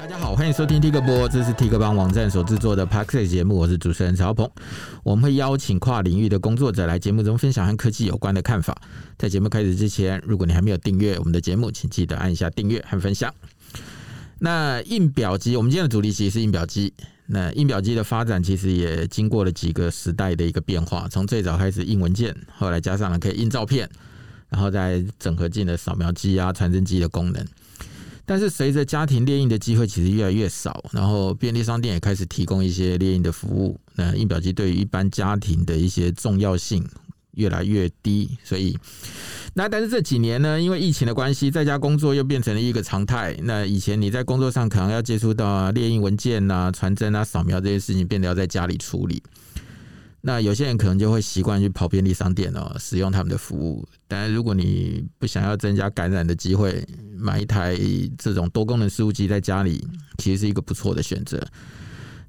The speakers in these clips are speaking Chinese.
大家好，欢迎收听 T 哥播，这是 T 哥帮网站所制作的 Podcast 节目，我是主持人曹鹏。我们会邀请跨领域的工作者来节目中分享和科技有关的看法。在节目开始之前，如果你还没有订阅我们的节目，请记得按一下订阅和分享。那印表机，我们今天的主题其实是印表机。那印表机的发展其实也经过了几个时代的一个变化，从最早开始印文件，后来加上了可以印照片，然后再整合进了扫描机啊、传真机的功能。但是随着家庭列印的机会其实越来越少，然后便利商店也开始提供一些列印的服务，那印表机对于一般家庭的一些重要性越来越低，所以。那但是这几年呢，因为疫情的关系，在家工作又变成了一个常态。那以前你在工作上可能要接触到列印文件啊、传真啊、扫描这些事情，变得要在家里处理。那有些人可能就会习惯去跑便利商店哦，使用他们的服务。但是如果你不想要增加感染的机会，买一台这种多功能事务机在家里，其实是一个不错的选择。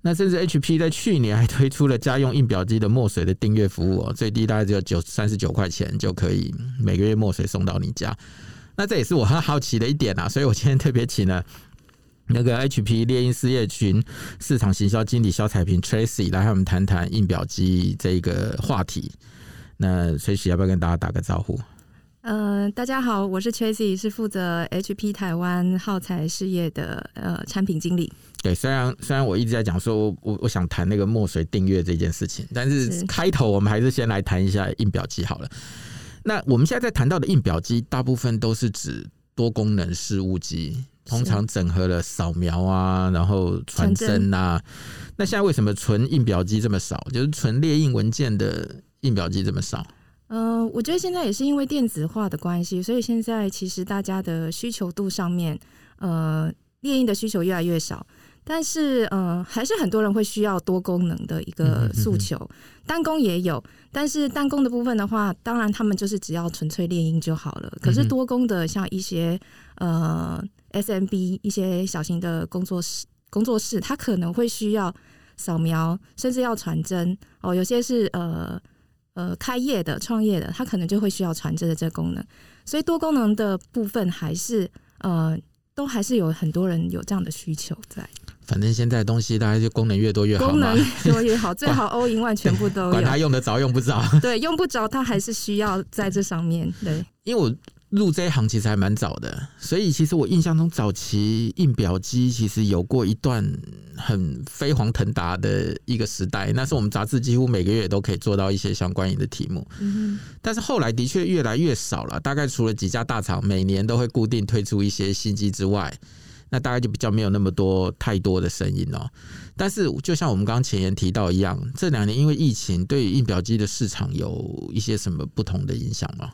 那甚至 HP 在去年还推出了家用印表机的墨水的订阅服务哦，最低大概只有九三十九块钱就可以每个月墨水送到你家。那这也是我很好奇的一点啊，所以我今天特别请了那个 HP 猎鹰事业群市场行销经理肖彩萍 Tracy 来和我们谈谈印表机这个话题。那 Tracy 要不要跟大家打个招呼？呃，大家好，我是 Tracy，是负责 HP 台湾耗材事业的呃产品经理。对，虽然虽然我一直在讲说我，我我想谈那个墨水订阅这件事情，但是开头我们还是先来谈一下印表机好了。那我们现在在谈到的印表机，大部分都是指多功能事务机，通常整合了扫描啊，然后传真啊。那现在为什么纯印表机这么少？就是纯列印文件的印表机这么少？呃，我觉得现在也是因为电子化的关系，所以现在其实大家的需求度上面，呃，列印的需求越来越少。但是，呃，还是很多人会需要多功能的一个诉求。单工也有，但是单工的部分的话，当然他们就是只要纯粹列印就好了。可是多工的，像一些呃 SMB 一些小型的工作室，工作室，它可能会需要扫描，甚至要传真哦。有些是呃。呃，开业的、创业的，它可能就会需要传真的这个功能，所以多功能的部分还是呃，都还是有很多人有这样的需求在。反正现在东西大家就功能越多越好，功能越多越好，最好 all in one 全部都有。管他用得着用不着，对，用不着他还是需要在这上面。对，因为我。入这一行其实还蛮早的，所以其实我印象中早期印表机其实有过一段很飞黄腾达的一个时代。那是我们杂志几乎每个月都可以做到一些相关的题目。嗯，但是后来的确越来越少了。大概除了几家大厂每年都会固定推出一些新机之外，那大概就比较没有那么多太多的声音哦。但是就像我们刚刚前言提到一样，这两年因为疫情，对于印表机的市场有一些什么不同的影响吗？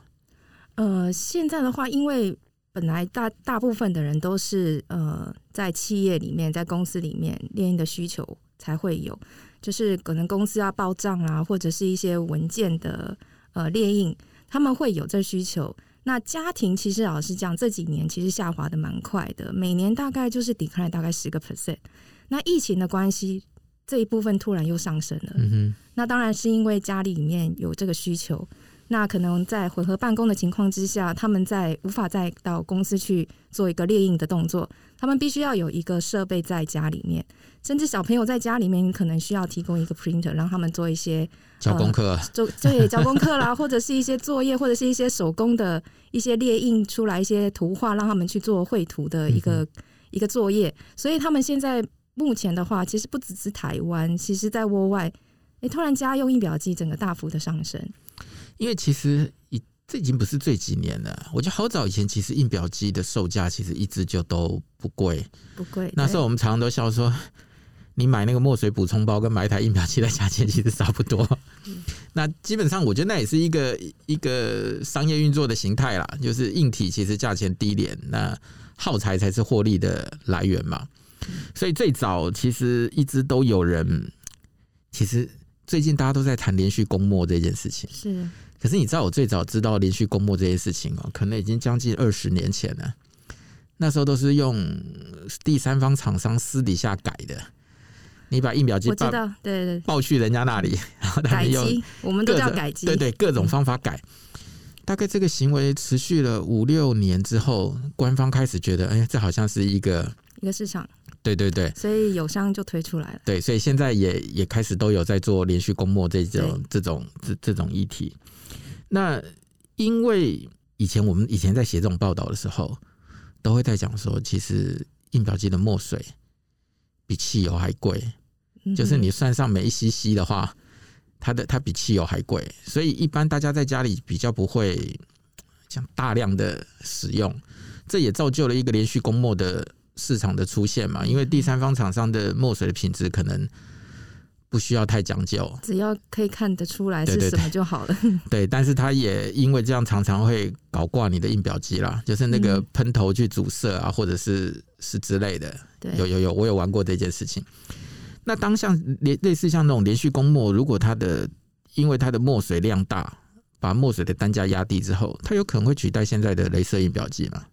呃，现在的话，因为本来大大部分的人都是呃在企业里面，在公司里面列印的需求才会有，就是可能公司要报账啊，或者是一些文件的呃列印，他们会有这需求。那家庭其实老实讲，这几年其实下滑的蛮快的，每年大概就是 decline 大概十个 percent。那疫情的关系，这一部分突然又上升了。嗯哼，那当然是因为家里面有这个需求。那可能在混合办公的情况之下，他们在无法再到公司去做一个列印的动作，他们必须要有一个设备在家里面，甚至小朋友在家里面可能需要提供一个 printer，让他们做一些交功课，呃，做对交功课啦，或者是一些作业，或者是一些手工的一些列印出来一些图画，让他们去做绘图的一个、嗯、一个作业。所以他们现在目前的话，其实不只是台湾，其实在国外，哎，突然家用印表机整个大幅的上升。因为其实已这已经不是最几年了，我觉得好早以前，其实印表机的售价其实一直就都不贵，不贵。那时候我们常常都笑说，你买那个墨水补充包跟买一台印表机的价钱其实差不多。嗯、那基本上我觉得那也是一个一个商业运作的形态啦，就是硬体其实价钱低廉，那耗材才是获利的来源嘛。所以最早其实一直都有人，其实最近大家都在谈连续供墨这件事情，是。可是你知道我最早知道连续供墨这些事情哦，可能已经将近二十年前了。那时候都是用第三方厂商私底下改的。你把印表机，我知道，对对，报去人家那里，然后他们用，我们都叫改机，对对，各种方法改。大概这个行为持续了五六年之后，官方开始觉得，哎，这好像是一个一个市场。对对对，所以友商就推出来了。对，所以现在也也开始都有在做连续供墨这种这种这这种议题。那因为以前我们以前在写这种报道的时候，都会在讲说，其实印表机的墨水比汽油还贵，就是你算上每一 cc 的话，它的它比汽油还贵，所以一般大家在家里比较不会讲大量的使用，这也造就了一个连续供墨的市场的出现嘛。因为第三方厂商的墨水的品质可能不需要太讲究，只要可以看得出来是什么就好了。对，但是它也因为这样常常会搞挂你的印表机啦，就是那个喷头去阻塞啊，或者是是之类的。对，有有有，我有玩过这件事情。那当像类类似像那种连续供墨，如果它的因为它的墨水量大，把墨水的单价压低之后，它有可能会取代现在的镭射印表机吗？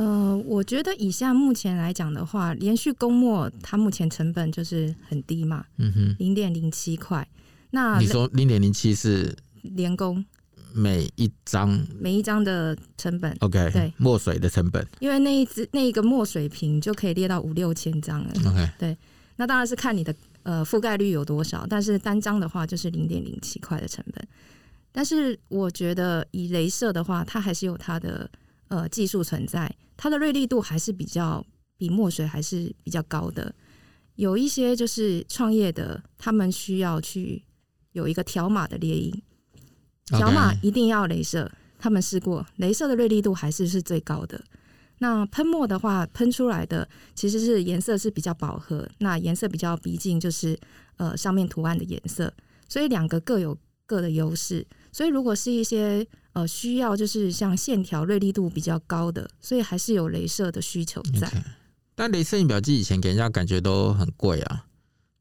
呃，我觉得以下目前来讲的话，连续供墨它目前成本就是很低嘛，嗯哼，零点零七块。那你说零点零七是连工每一张每一张的成本？OK，对，墨水的成本，因为那一只那一个墨水瓶就可以列到五六千张了。OK，对。那当然是看你的呃覆盖率有多少，但是单张的话就是零点零七块的成本。但是我觉得以镭射的话，它还是有它的呃技术存在，它的锐利度还是比较比墨水还是比较高的。有一些就是创业的，他们需要去有一个条码的猎鹰，条码一定要镭射，他们试过镭射的锐利度还是是最高的。那喷墨的话，喷出来的其实是颜色是比较饱和，那颜色比较逼近就是呃上面图案的颜色，所以两个各有各的优势。所以如果是一些呃需要就是像线条锐利度比较高的，所以还是有镭射的需求在。Okay. 但镭射印表机以前给人家感觉都很贵啊，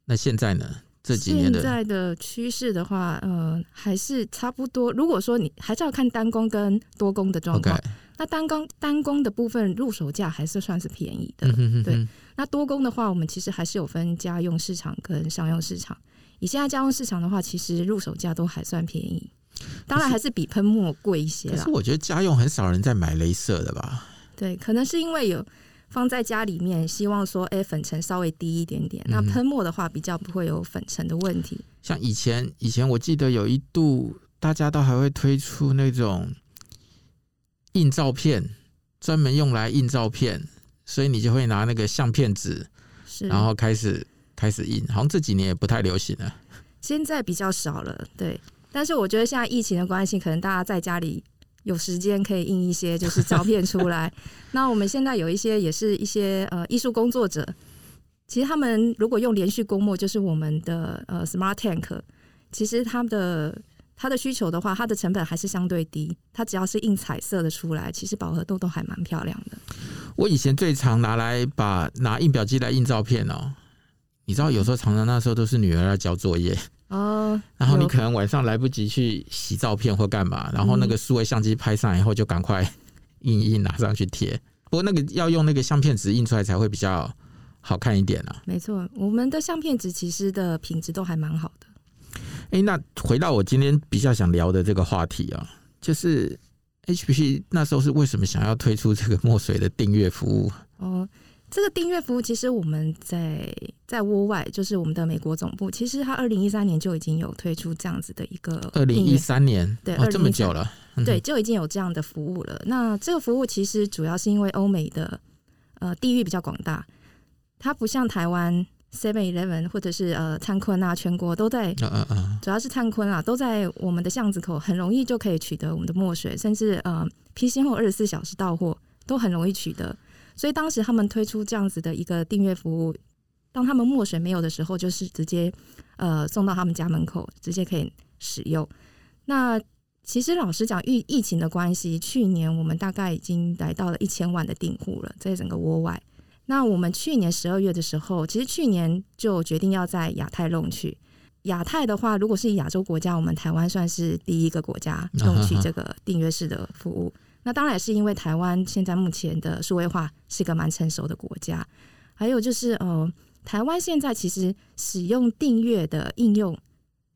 那现在呢？这几年的现在的趋势的话，呃，还是差不多。如果说你还是要看单工跟多工的状况。Okay. 那单工单工的部分入手价还是算是便宜的，嗯、哼哼哼对。那多工的话，我们其实还是有分家用市场跟商用市场。以现在家用市场的话，其实入手价都还算便宜，当然还是比喷墨贵一些啦。可是我觉得家用很少人在买镭射的吧？对，可能是因为有放在家里面，希望说，哎、欸，粉尘稍微低一点点。那喷墨的话，比较不会有粉尘的问题。像以前，以前我记得有一度，大家都还会推出那种。印照片专门用来印照片，所以你就会拿那个相片纸，然后开始开始印。好像这几年也不太流行了，现在比较少了。对，但是我觉得现在疫情的关系，可能大家在家里有时间可以印一些就是照片出来。那我们现在有一些也是一些呃艺术工作者，其实他们如果用连续供墨，就是我们的呃 Smart Tank，其实他们的。它的需求的话，它的成本还是相对低。它只要是印彩色的出来，其实饱和度都还蛮漂亮的。我以前最常拿来把拿印表机来印照片哦。你知道，有时候常常那时候都是女儿要交作业哦，然后你可能晚上来不及去洗照片或干嘛，然后那个数位相机拍上以后就赶快印印拿上去贴。不过那个要用那个相片纸印出来才会比较好看一点啊。没错，我们的相片纸其实的品质都还蛮好的。哎、欸，那回到我今天比较想聊的这个话题啊，就是 HPP 那时候是为什么想要推出这个墨水的订阅服务？哦，这个订阅服务其实我们在在窝外，就是我们的美国总部，其实它二零一三年就已经有推出这样子的一个二零一三年，对，哦，这么久了，对，就已经有这样的服务了。那这个服务其实主要是因为欧美的呃地域比较广大，它不像台湾。Seven Eleven 或者是呃灿坤啊，全国都在，主要是灿坤啊，都在我们的巷子口，很容易就可以取得我们的墨水，甚至呃批新后二十四小时到货都很容易取得。所以当时他们推出这样子的一个订阅服务，当他们墨水没有的时候，就是直接呃送到他们家门口，直接可以使用。那其实老实讲，疫疫情的关系，去年我们大概已经来到了一千万的订户了，在整个窝外。那我们去年十二月的时候，其实去年就决定要在亚太弄去。亚太的话，如果是亚洲国家，我们台湾算是第一个国家弄去这个订阅式的服务。那当然也是因为台湾现在目前的数位化是一个蛮成熟的国家。还有就是，呃，台湾现在其实使用订阅的应用，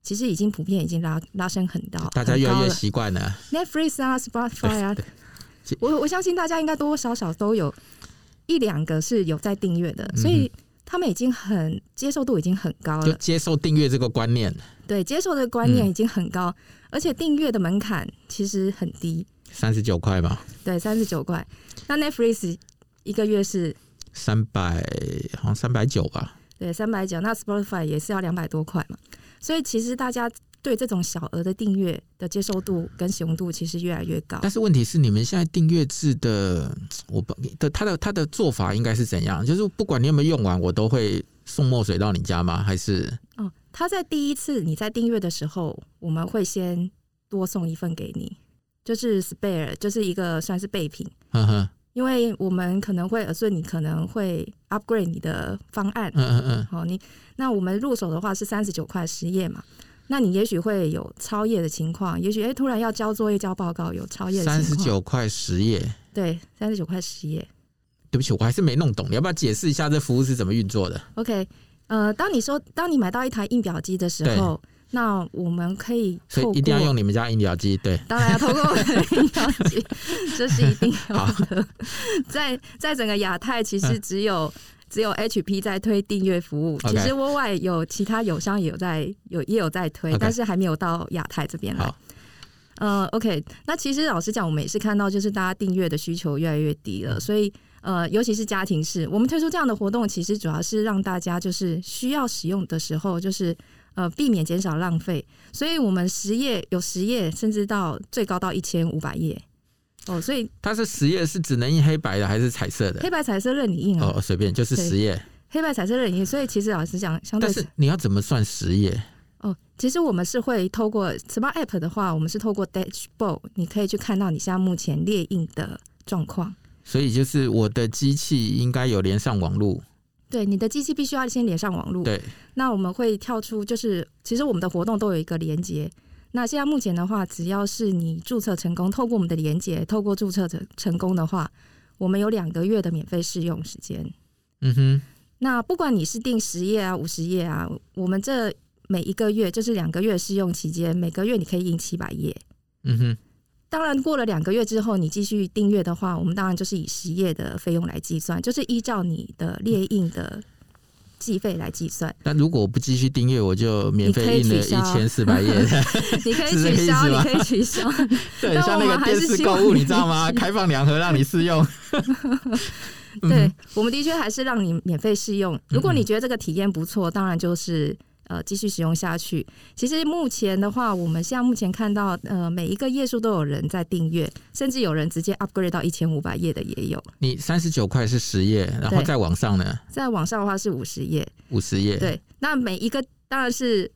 其实已经普遍已经拉拉升很高，大家越来越习惯了。Netflix 啊，Spotify 啊，我我相信大家应该多多少少都有。一两个是有在订阅的，所以他们已经很接受度已经很高了，就接受订阅这个观念。对，接受的观念已经很高，嗯、而且订阅的门槛其实很低，三十九块吧。对，三十九块。那 Netflix 一个月是三百，好像三百九吧。对，三百九。那 Spotify 也是要两百多块嘛，所以其实大家。对这种小额的订阅的接受度跟使用度其实越来越高，但是问题是，你们现在订阅制的，我不的他的他的做法应该是怎样？就是不管你有没有用完，我都会送墨水到你家吗？还是？哦，他在第一次你在订阅的时候，我们会先多送一份给你，就是 spare，就是一个算是备品。嗯哼，因为我们可能会，所以你可能会 upgrade 你的方案。嗯嗯嗯。好，你那我们入手的话是三十九块十页嘛。那你也许会有超页的情况，也许哎，突然要交作业、交报告，有超页。三十九块十页，对，三十九块十页。对不起，我还是没弄懂，你要不要解释一下这服务是怎么运作的？OK，呃，当你说当你买到一台印表机的时候，那我们可以，所以一定要用你们家印表机，对，当然要通过我们的印表机，这是一定要的。在在整个亚太，其实只有。嗯只有 HP 在推订阅服务.其实国外有其他友商也有在有也有在推.但是还没有到亚太这边来。呃，OK，那其实老实讲，我们也是看到，就是大家订阅的需求越来越低了，所以呃，尤其是家庭式，我们推出这样的活动，其实主要是让大家就是需要使用的时候，就是呃避免减少浪费，所以我们十页有十页，甚至到最高到一千五百页。哦，所以它是十页是只能印黑白的还是彩色的？黑白彩色任你印哦，随便就是十页。黑白彩色任你印，所以其实老实讲，相对但是你要怎么算十页？哦，其实我们是会透过 Smart App 的话，我们是透过 Dashboard，你可以去看到你现在目前列印的状况。所以就是我的机器应该有连上网络。对，你的机器必须要先连上网络。对，那我们会跳出，就是其实我们的活动都有一个连接。那现在目前的话，只要是你注册成功，透过我们的连接，透过注册成成功的话，我们有两个月的免费试用时间。嗯哼。那不管你是订十页啊、五十页啊，我们这每一个月就是两个月试用期间，每个月你可以印七百页。嗯哼。当然，过了两个月之后，你继续订阅的话，我们当然就是以十页的费用来计算，就是依照你的列印的。计费来计算，但如果我不继续订阅，我就免费印了一千四百页。你可以取消，你可以取消。对，像那个电视购物，你知道吗？开放两盒让你试用。对，我们的确还是让你免费试用。如果你觉得这个体验不错，当然就是。呃，继续使用下去。其实目前的话，我们现在目前看到，呃，每一个页数都有人在订阅，甚至有人直接 upgrade 到一千五百页的也有。你三十九块是十页，然后再往上呢？再往上的话是五十页。五十页。对，那每一个当然是。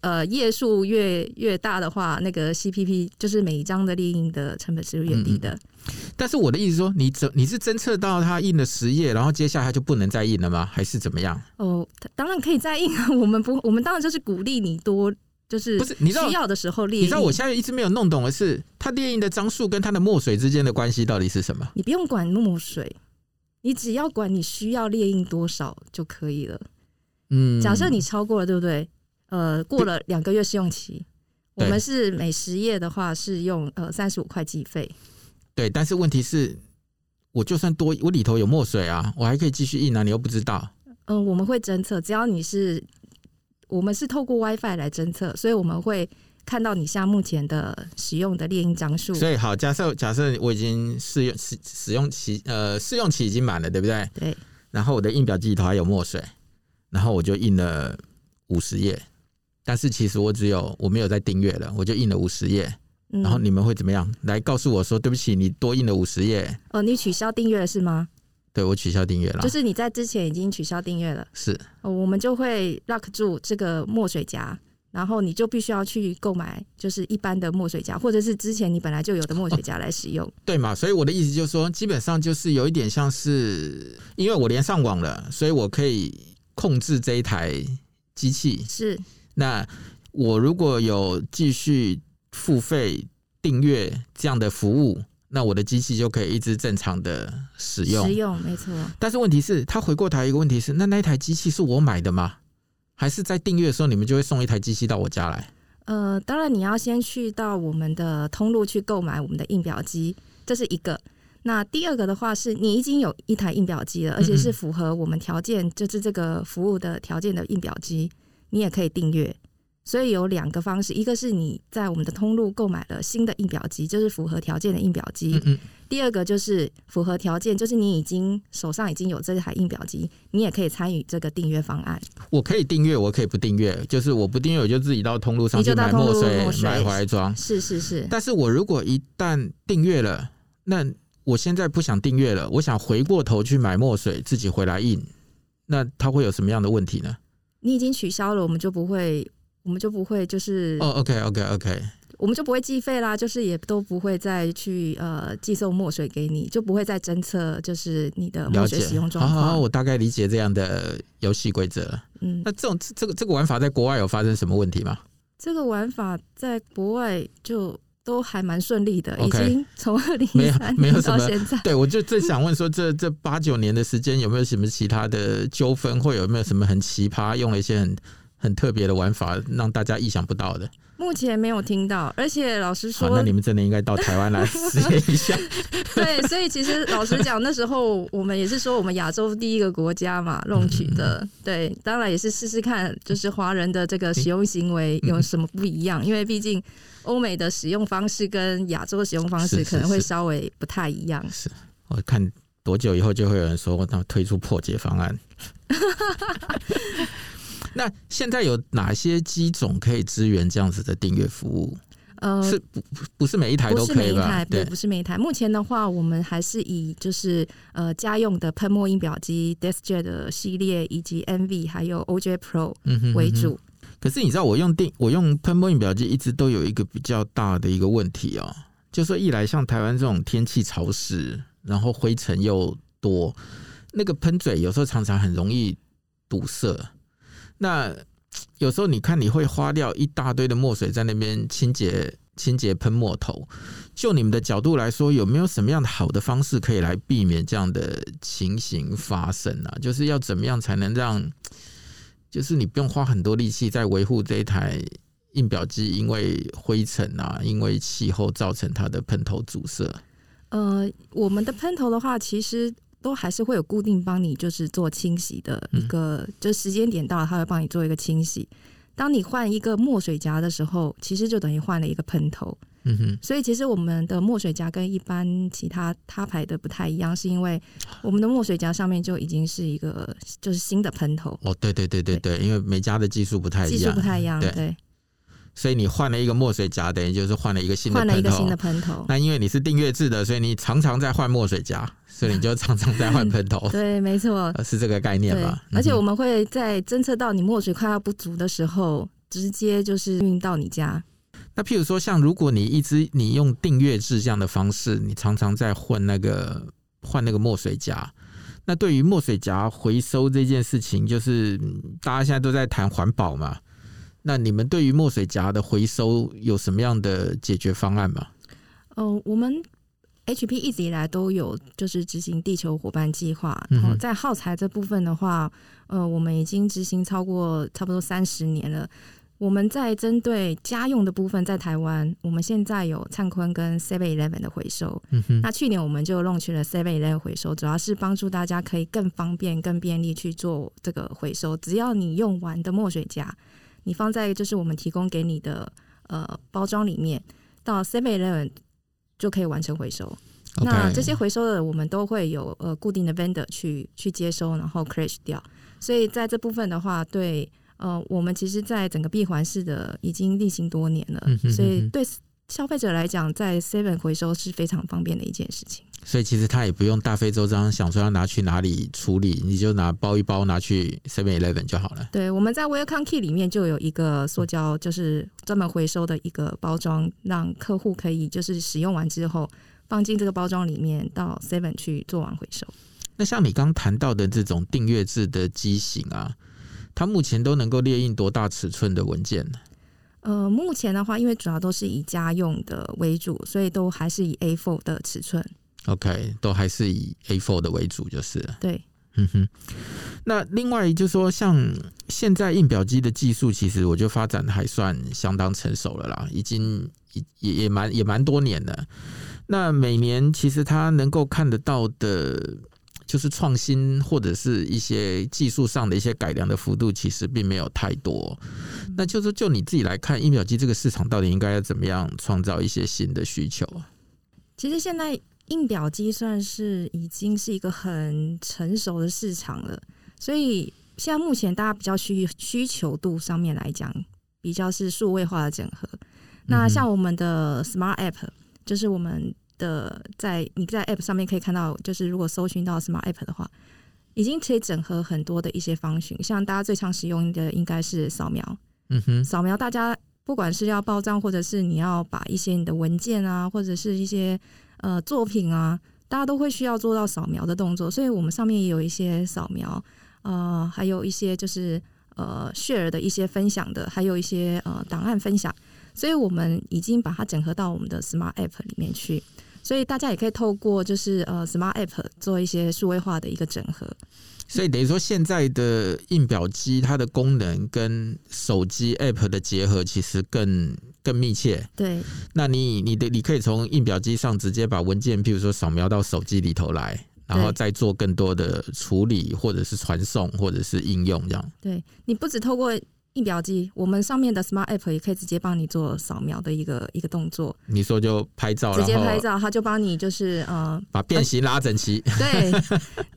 呃，页数越越大的话，那个 CPP 就是每一张的列印的成本是越低的。嗯。但是我的意思说，你怎你是侦测到它印了十页，然后接下来他就不能再印了吗？还是怎么样？哦，当然可以再印啊。我们不，我们当然就是鼓励你多，就是不是你需要的时候列印。你知道我现在一直没有弄懂的是，它列印的张数跟它的墨水之间的关系到底是什么？你不用管墨水，你只要管你需要列印多少就可以了。嗯，假设你超过了，对不对？呃，过了两个月试用期，我们是每十页的话是用呃三十五块计费。对，但是问题是，我就算多，我里头有墨水啊，我还可以继续印啊，你又不知道。嗯、呃，我们会侦测，只要你是，我们是透过 WiFi 来侦测，所以我们会看到你现在目前的使用的列印张数。所以好，假设假设我已经试用使使用期呃试用期已经满了，对不对？对。然后我的印表机里头还有墨水，然后我就印了五十页。但是其实我只有我没有在订阅了，我就印了五十页，然后你们会怎么样来告诉我说对不起，你多印了五十页？哦，你取消订阅了是吗？对，我取消订阅了，就是你在之前已经取消订阅了，是哦，我们就会 lock 住这个墨水夹，然后你就必须要去购买就是一般的墨水夹，或者是之前你本来就有的墨水夹来使用，哦，对嘛？所以我的意思就是说，基本上就是有一点像是因为我连上网了，所以我可以控制这一台机器是。那我如果有继续付费订阅这样的服务，那我的机器就可以一直正常的使用。使用没错。但是问题是，他回过头一个问题是，那那一台机器是我买的吗？还是在订阅的时候你们就会送一台机器到我家来？呃，当然你要先去到我们的通路去购买我们的印表机，这是一个。那第二个的话是你已经有一台印表机了，而且是符合我们条件，就是这个服务的条件的印表机，你也可以订阅。所以有两个方式，一个是你在我们的通路购买了新的印表机，就是符合条件的印表机。嗯嗯。第二个就是符合条件，就是你已经手上已经有这台印表机，你也可以参与这个订阅方案。我可以订阅，我可以不订阅，就是我不订阅，我就自己到通路上去买墨水，买回来装。是是是。但是我如果一旦订阅了，那我现在不想订阅了，我想回过头去买墨水自己回来印，那它会有什么样的问题呢？你已经取消了，我们就不会。我们就不会就是哦，OK，OK，OK，我们就不会计费啦，就是也都不会再去呃寄送墨水给你，就不会再侦测就是你的墨水使用状况。好好，我大概理解这样的游戏规则。嗯，那这种这个这个玩法在国外有发生什么问题吗？这个玩法在国外就都还蛮顺利的已经从二零一三年到现在。对，我就正想问说这，这这八九年的时间有没有什么其他的纠纷，或有没有什么很奇葩，用了一些很。很特别的玩法，让大家意想不到的。目前没有听到，而且老实说，那你们真的应该到台湾来 实验一下。对，所以其实老实讲，那时候我们也是说，我们亚洲第一个国家嘛，弄取的。对，当然也是试试看，就是华人的这个使用行为有什么不一样，因为毕竟欧美的使用方式跟亚洲的使用方式可能会稍微不太一样。是，是，是，我看多久以后就会有人说，他推出破解方案。那现在有哪些机种可以支援这样子的订阅服务？呃，是不不是每一台都可以吧？对，不是每一台。目前的话，我们还是以就是呃家用的喷墨印表机 DeskJet 的系列，以及 Envy 还有 OJ Pro 为主。嗯哼嗯哼。可是你知道，我用定我用喷墨印表机一直都有一个比较大的一个问题啊，就是说一来像台湾这种天气潮湿，然后灰尘又多，那个喷嘴有时候常常很容易堵塞。那有时候你看，你会花掉一大堆的墨水在那边清洁清洁喷墨头。就你们的角度来说，有没有什么样的好的方式可以来避免这样的情形发生啊？就是要怎么样才能让，就是你不用花很多力气在维护这一台印表机，因为灰尘啊，因为气候造成它的喷头阻塞。呃，我们的喷头的话，其实。都还是会有固定帮你就是做清洗的一个，嗯、就时间点到了，他会帮你做一个清洗。当你换一个墨水夹的时候，其实就等于换了一个喷头。嗯哼。所以其实我们的墨水夹跟一般其他他牌的不太一样，是因为我们的墨水夹上面就已经是一个就是新的喷头。哦，对对对对对，对因为每家的技术不太一样，技术不太一样，对。对所以你换了一个墨水夹，等于就是换了一个新的喷头。换了一个新的喷头。那因为你是订阅制的，所以你常常在换墨水夹，所以你就常常在换喷头。对，没错，是这个概念吧？而且我们会在侦测到你墨水快要不足的时候，直接就是运到你家。那譬如说，像如果你一直你用订阅制这样的方式，你常常在换那个换那个墨水夹，那对于墨水夹回收这件事情，就是大家现在都在谈环保嘛。那你们对于墨水夹的回收有什么样的解决方案吗？呃，我们 HP 一直以来都有就是执行地球伙伴计划，然后在耗材这部分的话，呃，我们已经执行超过差不多三十年了。我们在针对家用的部分，在台湾，我们现在有灿坤跟 Seven Eleven 的回收。嗯哼。那去年我们就弄去了 Seven Eleven 回收，主要是帮助大家可以更方便、更便利去做这个回收。只要你用完的墨水夹。你放在就是我们提供给你的呃包装里面，到 Seven Eleven 就可以完成回收。那这些回收的我们都会有呃固定的 vendor 去去接收，然后 crash 掉。所以在这部分的话，对呃我们其实，在整个闭环式的已经例行多年了，所以对消费者来讲，在 Seven 回收是非常方便的一件事情。所以其实他也不用大费周章想说要拿去哪里处理，你就拿包一包拿去 Seven Eleven 就好了。对，我们在 Welcome Key 里面就有一个塑胶，就是专门回收的一个包装，让客户可以就是使用完之后放进这个包装里面，到 Seven 去做完回收。那像你刚谈到的这种订阅制的机型啊，它目前都能够列印多大尺寸的文件呢？呃，目前的话，因为主要都是以家用的为主，所以都还是以 A4 的尺寸。OK，都还是以 A4 的为主，就是了对，嗯哼。那另外就是说，像现在印表机的技术，其实我觉得发展还算相当成熟了啦，已经也也蛮也蛮多年了。那每年其实它能够看得到的，就是创新或者是一些技术上的一些改良的幅度，其实并没有太多。那就是就你自己来看，印表机这个市场到底应该要怎么样创造一些新的需求？其实现在印表机算是已经是一个很成熟的市场了，所以现在目前大家比较需需求度上面来讲，比较是数位化的整合。那像我们的 Smart App，就是我们的在你在 App 上面可以看到，就是如果搜寻到 Smart App 的话，已经可以整合很多的一些方式。像大家最常使用的应该是扫描，嗯哼，扫描大家。不管是要报账，或者是你要把一些你的文件啊，或者是一些呃作品啊，大家都会需要做到扫描的动作，所以我们上面也有一些扫描，呃，还有一些就是呃 share 的一些分享的，还有一些呃档案分享，所以我们已经把它整合到我们的 Smart App 里面去，所以大家也可以透过就是呃 Smart App 做一些数位化的一个整合。所以等于说，现在的印表机它的功能跟手机 App 的结合其实更更密切。对，那你你的你可以从印表机上直接把文件，譬如说扫描到手机里头来，然后再做更多的处理，或者是传送，或者是应用这样。对，你不止透过。印表机，我们上面的 Smart App 也可以直接帮你做扫描的一个一个动作。你说就拍照，直接拍照，它就帮你就是呃，把变形拉整齐。对，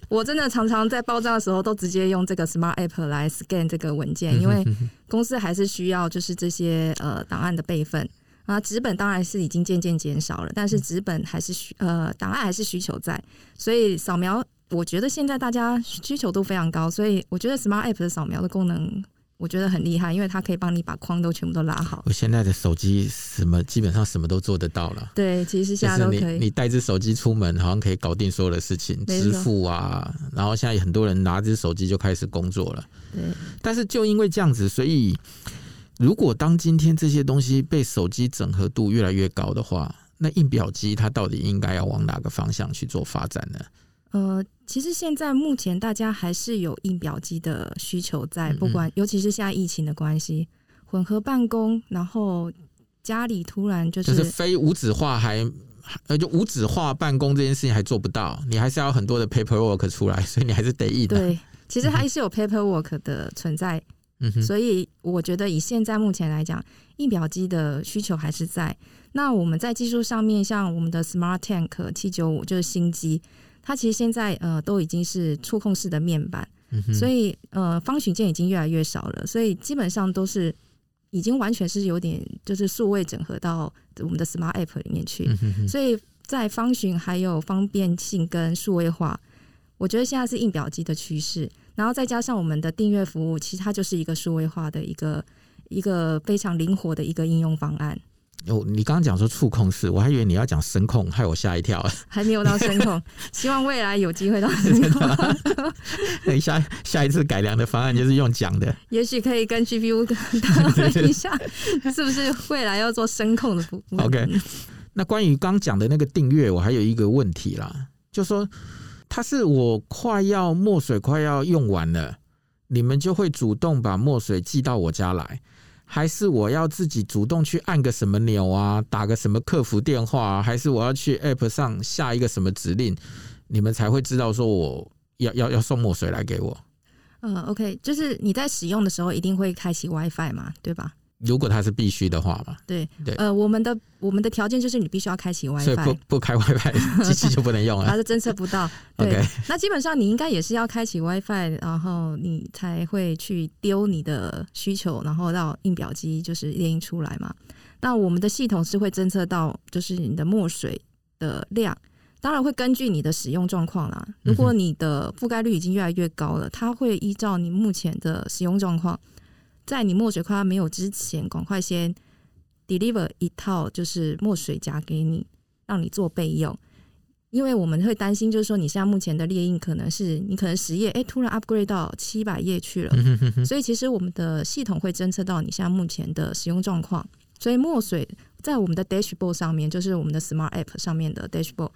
我真的常常在报账的时候都直接用这个 Smart App 来 scan 这个文件，因为公司还是需要就是这些呃档案的备份啊。纸本当然是已经渐渐减少了，但是纸本还是需呃档案还是需求在，所以扫描我觉得现在大家需求度非常高，所以我觉得 Smart App 的扫描的功能。我觉得很厉害，因为它可以帮你把框都全部都拉好。我现在的手机什么基本上什么都做得到了。对，其实现在都可以。就是、你你带只手机出门，好像可以搞定所有的事情，支付啊。然后现在很多人拿着手机就开始工作了。对。但是就因为这样子，所以如果当今天这些东西被手机整合度越来越高的话，那印表机它到底应该要往哪个方向去做发展呢？呃，其实现在目前大家还是有印表机的需求在，不管尤其是现在疫情的关系，混合办公，然后家里突然就是就是非无纸化还呃就无纸化办公这件事情还做不到，你还是要很多的 paperwork 出来，所以你还是得印的。对，其实还是有 paperwork 的存在，嗯哼，所以我觉得以现在目前来讲，印表机的需求还是在。那我们在技术上面，像我们的 Smart Tank 七九五就是新机。它其实现在呃都已经是触控式的面板，嗯、所以呃方形键已经越来越少了，所以基本上都是已经完全是有点就是数位整合到我们的 Smart App 里面去，嗯、所以在方形还有方便性跟数位化，我觉得现在是印表机的趋势，然后再加上我们的订阅服务，其实它就是一个数位化的一个一个非常灵活的一个应用方案。哦，你刚刚讲说触控式，我还以为你要讲声控，害我吓一跳。还没有到声控，希望未来有机会到声控。等一下，下一次改良的方案就是用讲的。也许可以跟 GPU 讨论一下，是不是未来要做声控的服务？OK。那关于刚讲的那个订阅，我还有一个问题啦，就说它是我快要墨水快要用完了，你们就会主动把墨水寄到我家来。还是我要自己主动去按个什么钮啊，打个什么客服电话啊，还是我要去 App 上下一个什么指令，你们才会知道说我要要要送墨水来给我？嗯，OK，就是你在使用的时候一定会开启 WiFi 嘛，对吧？如果它是必须的话嘛，对对，呃，我们的我们的条件就是你必须要开启 WiFi，所以不不开 WiFi 机器就不能用了，它是侦测不到。对.那基本上你应该也是要开启 WiFi，然后你才会去丢你的需求，然后到印表机就是列印出来嘛。那我们的系统是会侦测到就是你的墨水的量，当然会根据你的使用状况啦。如果你的覆盖率已经越来越高了，它会依照你目前的使用状况。在你墨水快要没有之前，赶快先 deliver 一套就是墨水夹给你，让你做备用。因为我们会担心，就是说你现在目前的列印可能是你可能十页，哎，突然 upgrade 到七百页去了。所以其实我们的系统会侦测到你现在目前的使用状况。所以墨水在我们的 dashboard 上面，就是我们的 smart app 上面的 dashboard，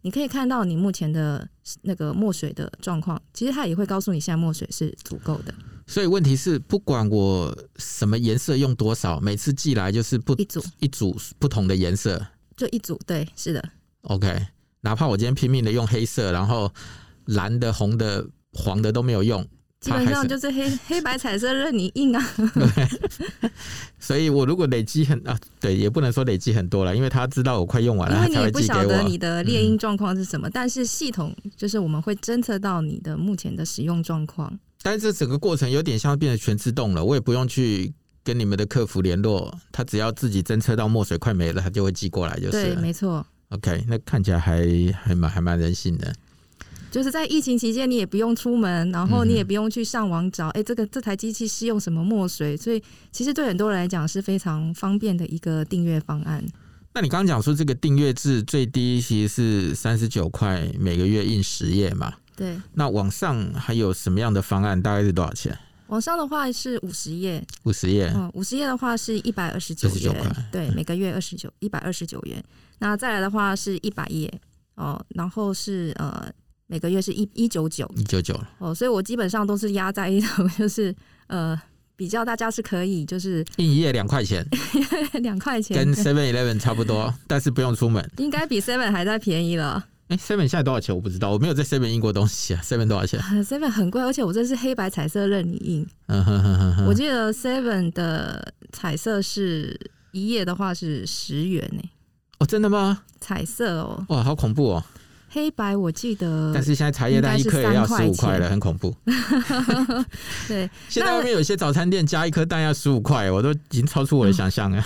你可以看到你目前的那个墨水的状况。其实它也会告诉你现在墨水是足够的。所以问题是，不管我什么颜色用多少，每次寄来就是不一组一组不同的颜色，就一组，对，是的。OK，哪怕我今天拼命的用黑色，然后蓝的、红的、黄的都没有用。基本上就是黑黑白彩色任你印啊，对，所以我如果累积很啊，对，也不能说累积很多了，因为他知道我快用完了，因为你也不晓得你的猎鹰状况是什么，嗯、但是系统就是我们会侦测到你的目前的使用状况。但是这整个过程有点像变成全自动了，我也不用去跟你们的客服联络，他只要自己侦测到墨水快没了，他就会寄过来，就是对，没错。OK，那看起来还还蛮还蛮人性的。就是在疫情期间，你也不用出门，然后你也不用去上网找，哎、嗯欸，这个这台机器是用什么墨水？所以其实对很多人来讲是非常方便的一个订阅方案。那你刚刚讲说这个订阅制最低其实是三十九块，每个月印十页嘛？对。那网上还有什么样的方案？大概是多少钱？网上的话是五十页，五十页，嗯，五十页的话是一百二十九元，对，每个月二十九，一百二十九元。那再来的话是一百页哦，然后是呃。每个月是一一九九一九九哦，所以我基本上都是压在一头，就是呃比较大家是可以就是印一页两块钱，两块钱跟 Seven Eleven 差不多，但是不用出门，应该比 Seven 还在便宜了。哎，Seven 现在多少钱？我不知道，我没有在 Seven 印过东西啊。Seven 多少钱？Seven 很贵，而且我这是黑白彩色任你印。嗯哼哼哼，我记得 Seven 的彩色是一页的话是十元呢。哦，真的吗？彩色哦，哇，好恐怖哦。黑白我记得，但是现在茶叶蛋一颗也要十五块了，很恐怖。对，现在外面有些早餐店加一颗蛋要十五块，我都已经超出我的想象了。嗯、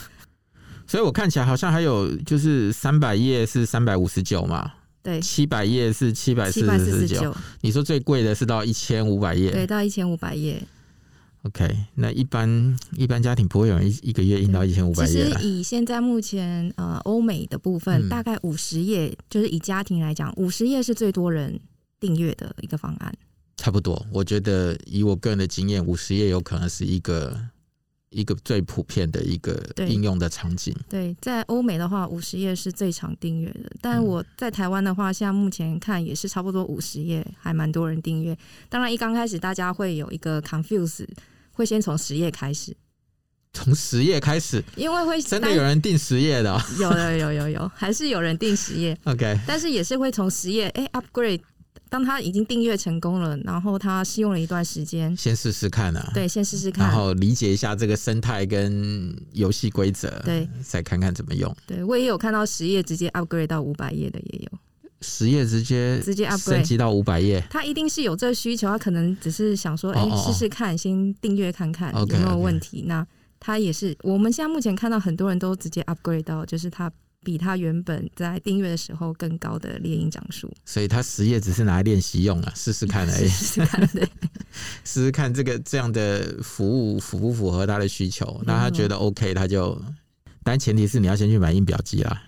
所以我看起来好像还有就是三百页是三百五十九嘛，对，七百页是七百四十九。你说最贵的是到一千五百页，对，到一千五百页。OK，那一般一般家庭不会有人一一个月印到一千五百页。其实以现在目前呃欧美的部分，嗯、大概五十页，就是以家庭来讲，五十页是最多人订阅的一个方案。差不多，我觉得以我个人的经验，五十页有可能是一个一个最普遍的一个应用的场景。对，对，在欧美的话，五十页是最常订阅的。但我在台湾的话，现在目前看也是差不多五十页，还蛮多人订阅。当然，一刚开始大家会有一个 confuse。会先从十页开始，从十页开始，因为会真的有人订十页的、哦，有有有有有，还是有人订十页。OK，但是也是会从十页哎 upgrade，当他已经订阅成功了，然后他试用了一段时间，先试试看啊，对，先试试看，然后理解一下这个生态跟游戏规则，对，再看看怎么用。对，我也有看到十页直接 upgrade 到五百页的也有。十页直接直接 upgrade 升级到五百页，他一定是有这个需求，他可能只是想说，哎、欸，试试看，先订阅看看有没有问题。Okay, okay. 那他也是，我们现在目前看到很多人都直接 upgrade 到，就是他比他原本在订阅的时候更高的列印张数。所以他十页只是拿来练习用啊，试试看而已，试试看，对，试试看这个这样的服务符不符合他的需求。那他觉得 OK，他就，但前提是你要先去买印表机啦。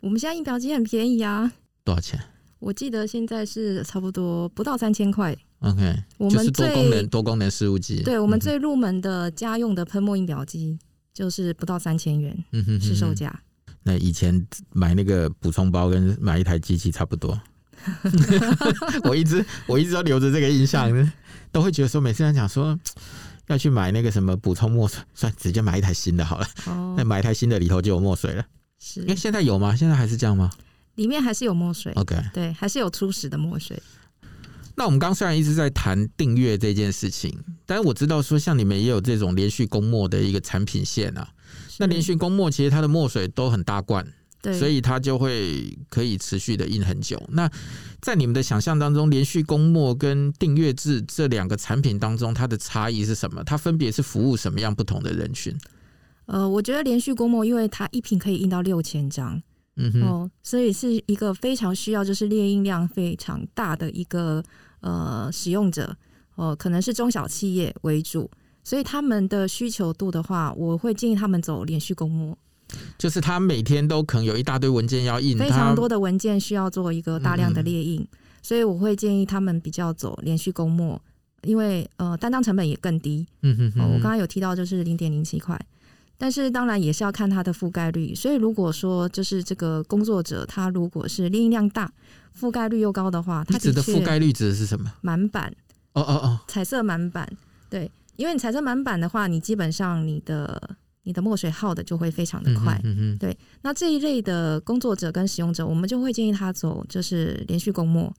我们现在印表机很便宜啊。多少钱？我记得现在是差不多不到三千块。OK，我们多功能多功能事务机。对，我们最入门的家用的喷墨印表机就是不到三千元，嗯哼，是售价。那以前买那个补充包跟买一台机器差不多。我一直我一直都留着这个印象，都会觉得说每次人讲说要去买那个什么补充墨水，算直接买一台新的好了。哦，那买一台新的里头就有墨水了。是，因为现在有吗？现在还是这样吗？里面还是有墨水，OK，对，还是有初始的墨水。那我们刚刚虽然一直在谈订阅这件事情，但是我知道说，像你们也有这种连续供墨的一个产品线啊。那连续供墨其实它的墨水都很大罐，对，所以它就会可以持续的印很久。那在你们的想象当中，连续供墨跟订阅制这两个产品当中，它的差异是什么？它分别是服务什么样不同的人群？呃，我觉得连续供墨，因为它一瓶可以印到六千张。嗯哼，哦，所以是一个非常需要就是列印量非常大的一个呃使用者哦，可能是中小企业为主，所以他们的需求度的话，我会建议他们走连续供墨，就是他每天都可能有一大堆文件要印，非常多的文件需要做一个大量的列印，嗯、所以我会建议他们比较走连续供墨，因为呃单张成本也更低。嗯哼，哼，哦，我刚刚有提到就是零点零七块。但是当然也是要看它的覆盖率，所以如果说就是这个工作者他如果是列印量大、覆盖率又高的话，他指的覆盖率指的是什么？满版哦哦哦，彩色满版。对，因为你彩色满版的话，你基本上你的你的墨水耗的就会非常的快。嗯嗯，对。那这一类的工作者跟使用者，我们就会建议他走就是连续供墨。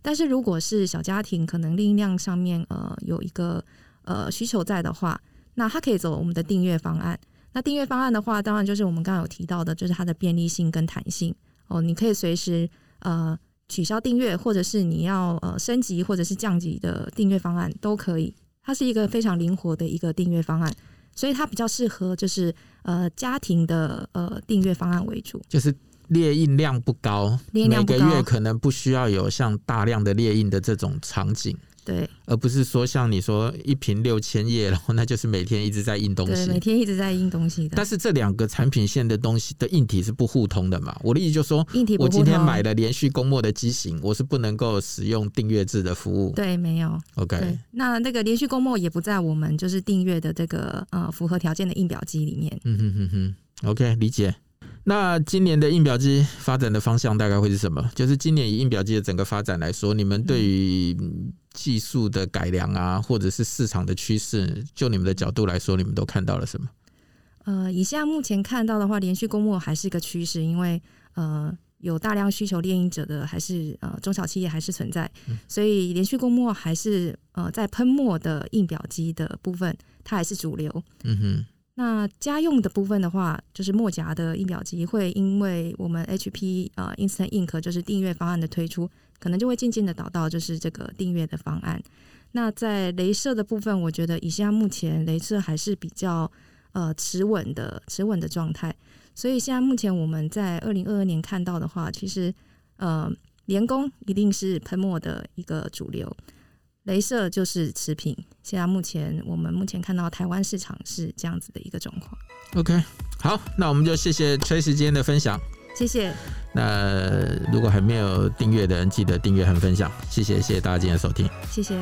但是如果是小家庭，可能另一量上面呃有一个呃需求在的话，那他可以走我们的订阅方案。那订阅方案的话，当然就是我们刚刚有提到的，就是它的便利性跟弹性哦，你可以随时呃取消订阅，或者是你要呃升级或者是降级的订阅方案都可以。它是一个非常灵活的一个订阅方案，所以它比较适合就是呃家庭的呃订阅方案为主，就是。列印量不高，列印量不高，每个月可能不需要有像大量的列印的这种场景，对，而不是说像你说一瓶六千页，然后那就是每天一直在印东西，对，每天一直在印东西的。但是这两个产品线的东西的硬体是不互通的嘛？我的意思就是说，硬体我今天买了连续供墨的机型，我是不能够使用订阅制的服务。对，没有。OK，那那个连续供墨也不在我们就是订阅的这个呃符合条件的印表机里面。嗯哼哼哼，OK，理解。那今年的印表机发展的方向大概会是什么？就是今年以印表机的整个发展来说，你们对于技术的改良啊，或者是市场的趋势，就你们的角度来说，你们都看到了什么？呃，以下目前看到的话，连续供墨还是一个趋势，因为呃有大量需求猎鹰者的还是呃中小企业还是存在，所以连续供墨还是呃在喷墨的印表机的部分，它还是主流。嗯哼。那家用的部分的话，就是墨夹的印表机，会因为我们 HP 呃 Instant Ink 就是订阅方案的推出，可能就会渐渐的导到就是这个订阅的方案。那在镭射的部分，我觉得以下目前镭射还是比较呃持稳的持稳的状态，所以现在目前我们在二零二二年看到的话，其实呃连工一定是喷墨的一个主流。镭射就是持平，现在目前我们目前看到台湾市场是这样子的一个状况。OK，好，那我们就谢谢 Tracy 今天的分享，谢谢。那如果还没有订阅的人，记得订阅和分享，谢谢，谢谢大家今天的收听，谢谢。